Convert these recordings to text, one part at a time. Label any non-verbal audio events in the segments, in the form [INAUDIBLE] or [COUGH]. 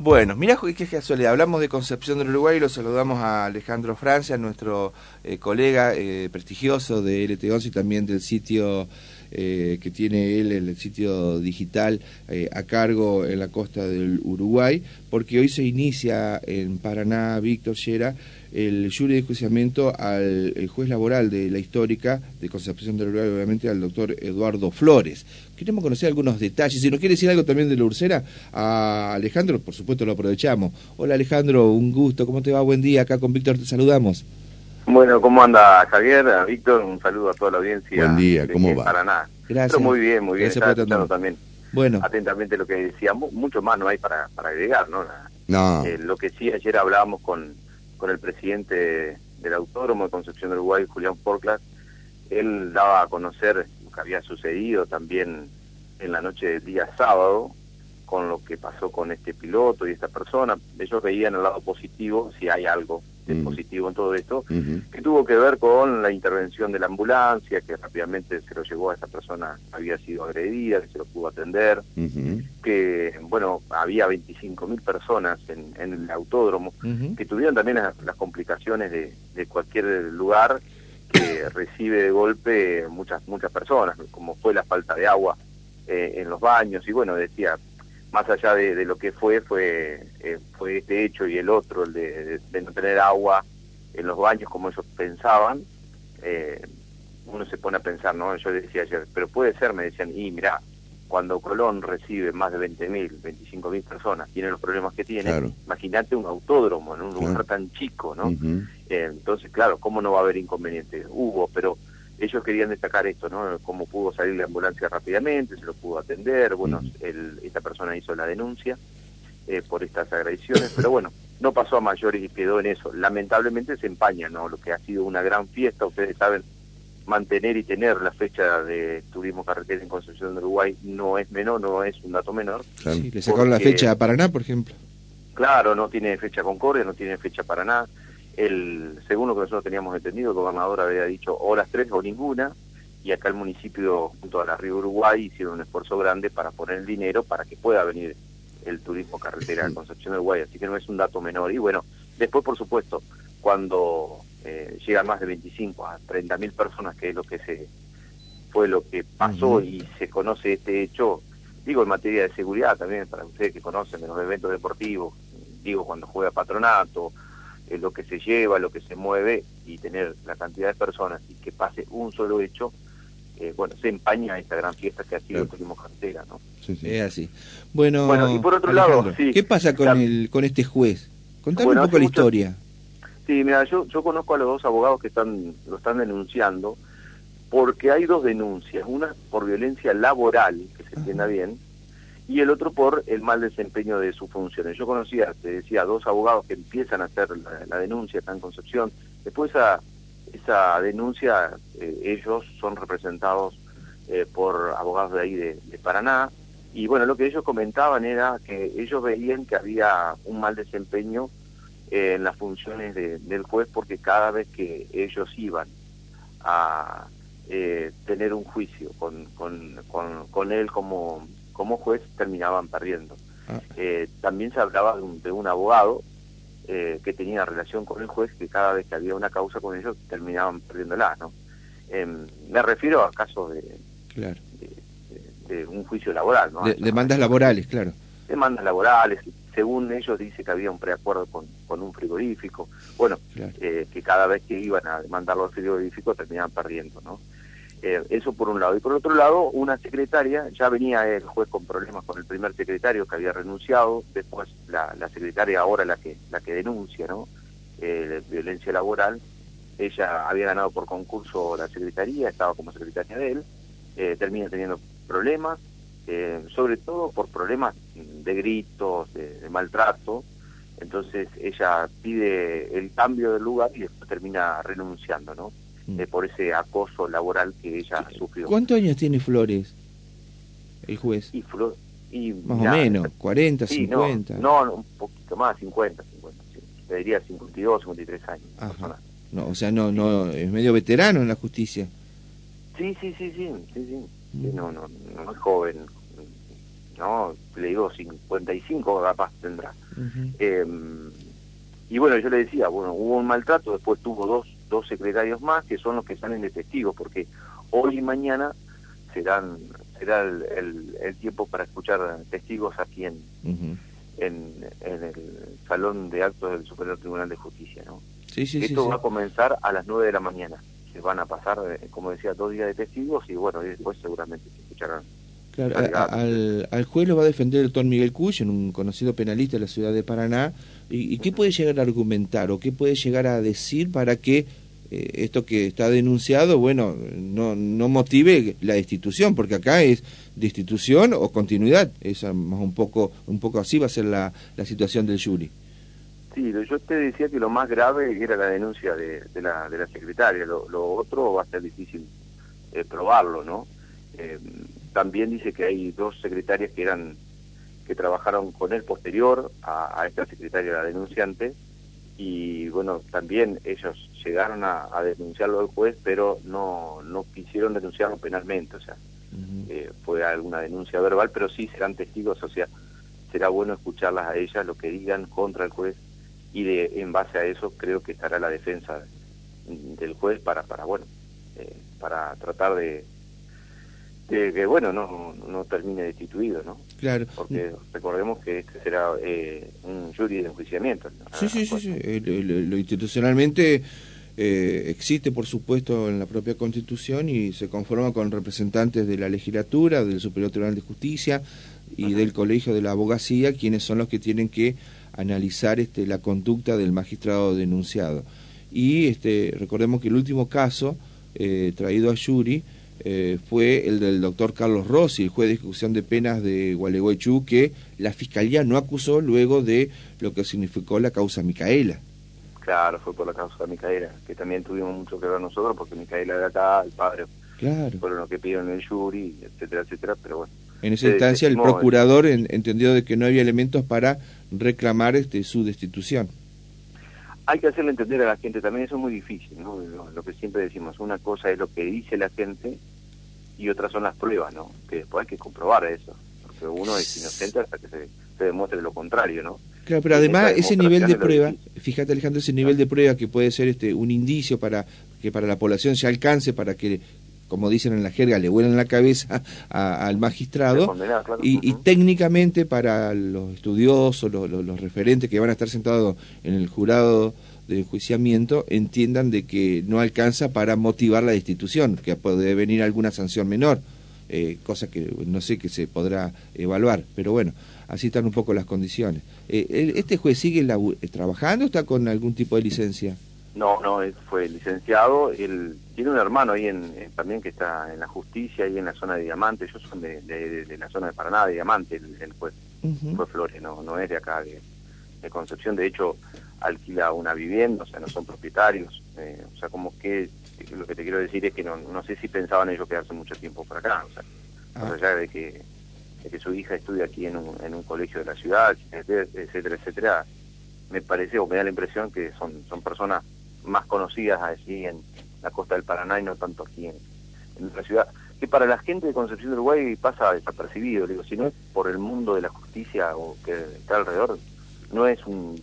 Bueno, mira qué casualidad. Hablamos de Concepción del Uruguay y lo saludamos a Alejandro Francia, nuestro eh, colega eh, prestigioso de LT11 y también del sitio eh, que tiene él, el sitio digital a cargo en la costa del Uruguay, porque hoy se inicia en Paraná, Víctor Llera, el jury de enjuiciamiento al juez laboral de la histórica de Concepción del Uruguay, obviamente al doctor Eduardo Flores. Queremos conocer algunos detalles. Si nos quiere decir algo también de la Ursera, a Alejandro, por supuesto lo aprovechamos. Hola Alejandro, un gusto, ¿cómo te va? Buen día, acá con Víctor te saludamos. Bueno, ¿cómo anda Javier? Víctor, un saludo a toda la audiencia. Buen día, ¿cómo va? Paraná. Gracias. muy bien, muy bien. Gracias por también bueno. atentamente lo que decía. Mucho más no hay para, para agregar, ¿no? No. Eh, lo que sí, ayer hablábamos con con el presidente del Autódromo de Concepción del Uruguay, Julián Porclas, él daba a conocer lo que había sucedido también en la noche del día sábado, con lo que pasó con este piloto y esta persona. Ellos veían el lado positivo, si hay algo mm. positivo en todo esto, que tuvo que ver con la intervención de la ambulancia, que rápidamente se lo llevó a esta persona, había sido agredida, que se lo pudo atender, que, bueno, había 25.000 personas en, el autódromo, que tuvieron también las, complicaciones de, de cualquier lugar que [COUGHS] recibe de golpe muchas muchas personas, como fue la falta de agua eh, en los baños, y bueno, decía, más allá de, lo que fue, fue, eh, fue este hecho y el otro, el de, no tener agua en los baños como ellos pensaban, eh, uno se pone a pensar, ¿no? Yo decía ayer, pero puede ser, me decían, y mira, cuando Colón recibe más de 20.000, 25.000 personas, tiene los problemas que tiene, imagínate un autódromo en un lugar tan chico, ¿no? Eh, entonces, claro, ¿cómo no va a haber inconvenientes? Hubo, pero ellos querían destacar esto, ¿no? Cómo pudo salir la ambulancia rápidamente, se lo pudo atender, bueno, esta persona hizo la denuncia eh, por estas agresiones, pero bueno, no pasó a mayores y quedó en eso. Lamentablemente se empaña, ¿no? Lo que ha sido una gran fiesta, ustedes saben, mantener y tener la fecha de turismo carretera en Concepción de Uruguay no es menor, no es un dato menor. Sí, le sacaron la fecha a Paraná, por ejemplo. Claro, no tiene fecha Concordia, no tiene fecha Paraná el, según lo que nosotros teníamos entendido, el gobernador había dicho o las tres o ninguna, y acá el municipio junto a la Río Uruguay hicieron un esfuerzo grande para poner el dinero para que pueda venir el turismo carretera en Concepción del Uruguay, así que no es un dato menor. Y bueno, después por supuesto, cuando eh, llegan más de 25 a 30 mil personas, que es lo que se fue lo que pasó y se conoce este hecho, digo en materia de seguridad también, para ustedes que conocen de los eventos deportivos, digo cuando juega patronato, eh, lo que se lleva, lo que se mueve y tener la cantidad de personas y que pase un solo hecho, eh, bueno, se empaña esta gran fiesta que ha sido el turismo cartera, ¿no? Sí, sí. Es así. Bueno, bueno y por otro lado, ¿qué pasa con, el, con este juez? Contame un poco la historia. Sí, mira, yo, yo conozco a los dos abogados que están lo están denunciando porque hay dos denuncias, una por violencia laboral, que se entienda bien, y el otro por el mal desempeño de sus funciones. Yo conocía, te decía, dos abogados que empiezan a hacer la, denuncia acá en Concepción. Después esa, esa denuncia, eh, ellos son representados eh, por abogados de ahí de, Paraná. Y bueno, lo que ellos comentaban era que ellos veían que había un mal desempeño eh, en las funciones del juez porque cada vez que ellos iban a tener un juicio con, con, con él como como juez terminaban perdiendo. Ah. Eh, también se hablaba de un, abogado eh, que tenía relación con el juez que cada vez que había una causa con ellos terminaban perdiéndola, ¿no? Em, me refiero a casos de, de, un juicio laboral, ¿no? demandas laborales, claro. Demandas laborales, según ellos dice que había un preacuerdo con, con un frigorífico, bueno, eh, que cada vez que iban a demandarlo al frigorífico terminaban perdiendo, ¿no? Eh, eso por un lado. Y por otro lado, una secretaria, ya venía el juez con problemas con el primer secretario que había renunciado, después la, secretaria ahora la que, la que denuncia, ¿no? Eh, violencia laboral, ella había ganado por concurso la secretaría, estaba como secretaria de él, eh, termina teniendo problemas, sobre todo por problemas de gritos, de, de maltrato, entonces ella pide el cambio del lugar y después termina renunciando, ¿no? Mm. por ese acoso laboral que ella sufrió. ¿Cuántos años tiene Flores, el juez? Y, y más o menos, 40, 50. No, un poquito más, 50, 50. Le diría 52, 53 años. No, o sea, no, no, es medio veterano en la justicia. Sí, sí, sí, sí, sí, sí. Mm. no, no, no es joven. ¿no? Le digo 55 capaz tendrá. eh, y bueno, yo le decía, bueno, hubo un maltrato, después tuvo dos, dos secretarios más que son los que salen de testigos, porque hoy y mañana serán será el, el, tiempo para escuchar testigos aquí en, en, en, el Salón de Actos del Superior Tribunal de Justicia. ¿no? Sí, sí, Esto va a comenzar a las 9 de la mañana. Se van a pasar, eh, como decía, dos días de testigos y bueno, y después seguramente se escucharán. Claro, al, al, juez lo va a defender el doctor Miguel Cuch, un conocido penalista de la ciudad de Paraná. ¿Y, ¿Y, qué puede llegar a argumentar o qué puede llegar a decir para que eh, esto que está denunciado, bueno, no, no motive la destitución, porque acá es destitución o continuidad, es más un poco, un poco así va a ser la, la situación del jury. Sí, yo te decía que lo más grave era la denuncia de, de, la, de la secretaria, lo, lo, otro va a ser difícil eh, probarlo, ¿no? Eh, también dice que hay dos secretarias que eran que trabajaron con él posterior a, a esta secretaria, la denunciante, y bueno, también ellos llegaron a, denunciarlo al juez, pero no, no quisieron denunciarlo penalmente, o sea, eh, fue alguna denuncia verbal, pero sí serán testigos, o sea, será bueno escucharlas a ellas, lo que digan contra el juez, y de en base a eso creo que estará la defensa del juez para, para bueno, eh, para tratar de, que, bueno, no, no termine destituido, ¿no? Claro. Porque recordemos que este será eh, un jury de enjuiciamiento. Sí, sí, sí, sí. Lo, institucionalmente eh, existe, por supuesto, en la propia Constitución y se conforma con representantes de la legislatura, del Superior Tribunal de Justicia y del Colegio de la Abogacía, quienes son los que tienen que analizar este, la conducta del magistrado denunciado. Y este, recordemos que el último caso eh, traído a jury eh, fue el del doctor Carlos Rossi, el juez de ejecución de penas de Gualeguaychú, que la fiscalía no acusó luego de lo que significó la causa Micaela. Claro, fue por la causa Micaela, que también tuvimos mucho que ver nosotros, porque Micaela de acá, el padre, claro. fueron los que pidieron el jury, etcétera, etcétera, pero bueno. En esa instancia el procurador entendió de que no había elementos para reclamar este su destitución hay que hacerle entender a la gente también, eso es muy difícil, ¿no? Lo, que siempre decimos, una cosa es lo que dice la gente y otras son las pruebas, ¿no? Que después hay que comprobar eso, porque uno es inocente hasta que se, demuestre lo contrario, ¿no? Claro, pero además ese nivel de prueba, fíjate Alejandro, ese nivel de prueba que puede ser este un indicio para que para la población se alcance, para que como dicen en la jerga, le vuelan la cabeza al magistrado y, técnicamente para los estudiosos, los, los, referentes que van a estar sentados en el jurado de enjuiciamiento, entiendan de que no alcanza para motivar la destitución, que puede venir alguna sanción menor, eh, cosa que no sé que se podrá evaluar, pero bueno, así están un poco las condiciones. Eh, ¿Este juez sigue trabajando o está con algún tipo de licencia? No, no, él fue licenciado, él tiene un hermano ahí en, también que está en la justicia, ahí en la zona de Diamante, ellos son de, de, la zona de Paraná, de Diamante, el, juez, fue Flores, no, no es de acá, de, Concepción, de hecho alquila una vivienda, o sea, no son propietarios, eh, o sea, como que lo que te quiero decir es que no, no sé si pensaban ellos quedarse mucho tiempo por acá, o sea, más ah. allá de que, de que su hija estudia aquí en un, en un colegio de la ciudad, etcétera, etcétera, me parece o me da la impresión que son, son personas más conocidas allí en la costa del Paraná y no tanto aquí en, nuestra ciudad, que para la gente de Concepción de Uruguay pasa desapercibido, digo, si no es por el mundo de la justicia o que está alrededor, no es un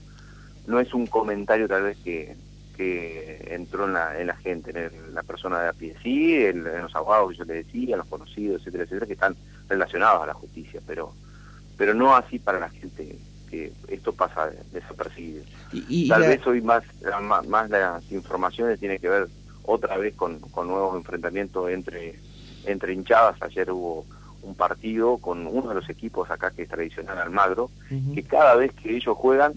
no es un comentario tal vez que, que entró en la, en la gente, en la persona de a pie, sí, en, los abogados que yo le decía, los conocidos, etcétera, etcétera, que están relacionados a la justicia, pero pero no así para la gente que esto pasa desapercibido. Y, Tal vez hoy más, más, las informaciones tienen que ver otra vez con, con nuevos enfrentamientos entre, entre hinchadas. Ayer hubo un partido con uno de los equipos acá que es tradicional Almagro, que cada vez que ellos juegan,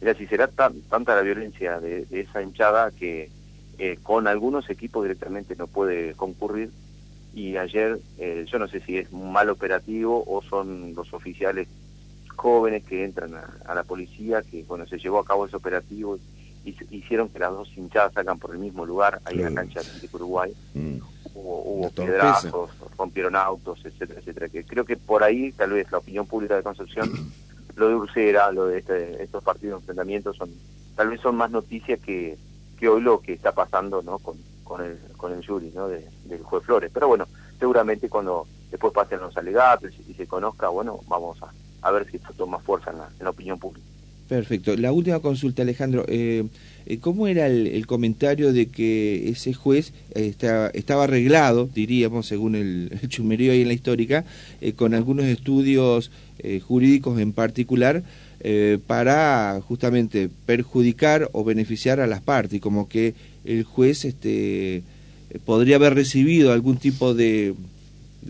mira, si será tanta la violencia de, esa hinchada que eh, con algunos equipos directamente no puede concurrir y ayer eh, yo no sé si es un mal operativo o son los oficiales jóvenes que entran a, la policía, que cuando se llevó a cabo ese operativo y, hicieron que las dos hinchadas salgan por el mismo lugar, ahí en la cancha de Uruguay. Mm. Hubo, hubo piedrazos, rompieron autos, etcétera, etcétera. Que creo que por ahí tal vez la opinión pública de Concepción, [CLEARS THROAT] lo de Ursera, lo de este, estos partidos de enfrentamiento, son tal vez son más noticias que, que hoy lo que está pasando no con, con el con el jury ¿no? del juez Flores. Pero bueno, seguramente cuando después pasen los alegatos y se conozca, bueno, vamos a, a ver si esto toma fuerza en la, opinión pública. Perfecto. La última consulta, Alejandro. Eh, eh, ¿Cómo era el, comentario de que ese juez eh, estaba arreglado, diríamos, según el, el, chumerío ahí en la histórica, con algunos estudios jurídicos en particular, para justamente perjudicar o beneficiar a las partes, como que el juez este, podría haber recibido algún tipo de,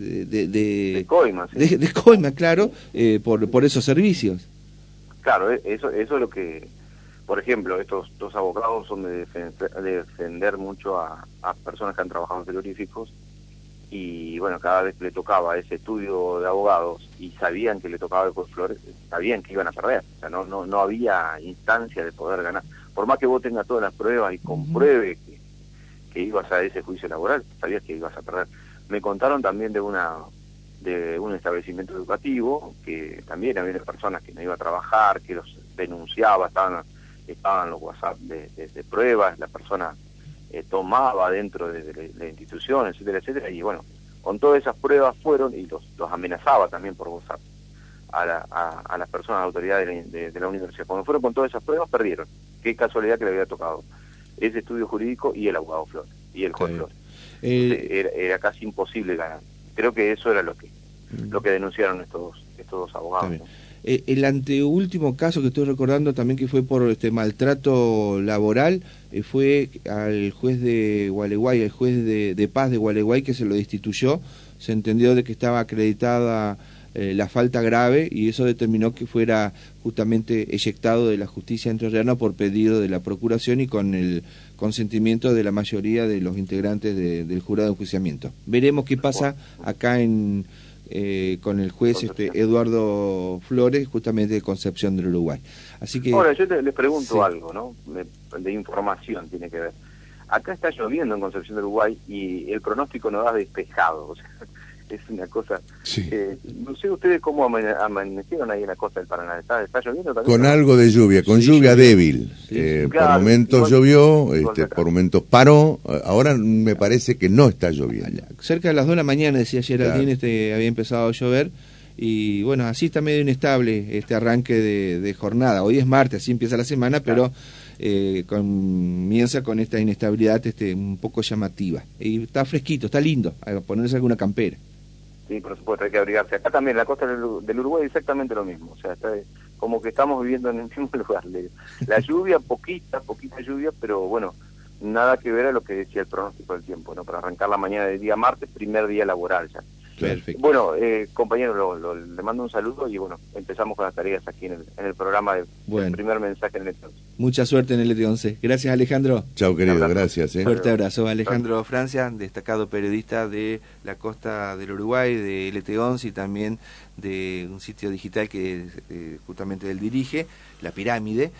de, de, coima, de, coima, claro, eh, por, por esos servicios. Claro, e, eso, eso es lo que, por ejemplo, estos dos abogados son de defender, mucho a, a, personas que han trabajado en frigoríficos y bueno, cada vez que le tocaba ese estudio de abogados y sabían que le tocaba el Flores, sabían que iban a perder, o sea, no, no, no había instancia de poder ganar. Por más que vos tengas todas las pruebas y compruebe que, que ibas a ese juicio laboral, sabías que ibas a perder. Me contaron también de una de un establecimiento educativo que también había personas que no iban a trabajar, que los denunciaba, estaban estaban los WhatsApp de, pruebas, la persona eh, tomaba dentro de, la institución, etcétera, etcétera, y bueno, con todas esas pruebas fueron y los, los amenazaba también por WhatsApp a, la, a, las personas, a autoridades de, la universidad. Cuando fueron con todas esas pruebas, perdieron. Qué casualidad que le había tocado ese estudio jurídico y el abogado Flores, y el juez Flores. Eh, era, casi imposible ganar. Creo que eso era lo que lo que denunciaron estos estos dos abogados. Eh, el anteúltimo caso que estoy recordando también que fue por este maltrato laboral eh, fue al juez de Gualeguay, al juez de, de, paz de Gualeguay que se lo destituyó. Se entendió de que estaba acreditada eh, la falta grave y eso determinó que fuera justamente eyectado de la justicia entrerriana por pedido de la procuración y con el consentimiento de la mayoría de los integrantes del jurado de enjuiciamiento. Veremos qué pasa acá en eh, con el juez este, Eduardo Flores, justamente de Concepción del Uruguay. Así que ahora yo les pregunto algo, ¿no? De información tiene que ver. Acá está lloviendo en Concepción del Uruguay y el pronóstico no da despejado. O sea, es una cosa... Eh, no sé ustedes cómo amanecieron ahí en la costa del Paraná. ¿Está, lloviendo también? Con algo de lluvia, con lluvia débil. Eh, por momentos llovió, este, por momentos paró. Ahora me parece que no está lloviendo. Cerca de las 2 de la mañana, decía ayer alguien, este, había empezado a llover. Y bueno, así está medio inestable este arranque de, jornada. Hoy es martes, así empieza la semana, pero eh, comienza con esta inestabilidad este, un poco llamativa. Y está fresquito, está lindo, a ponerse alguna campera. Sí, por supuesto, hay que abrigarse. Acá también, la costa del, Uruguay, exactamente lo mismo. O sea, está como que estamos viviendo en el mismo [LAUGHS] lugar. La [LAUGHS] lluvia, poquita, poquita lluvia, pero bueno, nada que ver a lo que decía el pronóstico del tiempo, ¿no? Para arrancar la mañana del día martes, primer día laboral ya. Perfecto. Bueno, eh, compañero, le mando un saludo y bueno, empezamos con las tareas aquí en el, programa de primer mensaje en el ET11. Mucha suerte en el ET11. Gracias, Alejandro. Chao, querido, gracias. Eh. Fuerte abrazo. Alejandro Francia, destacado periodista de la costa del Uruguay, de LT11 y también de un sitio digital que eh, justamente él dirige, La Pirámide.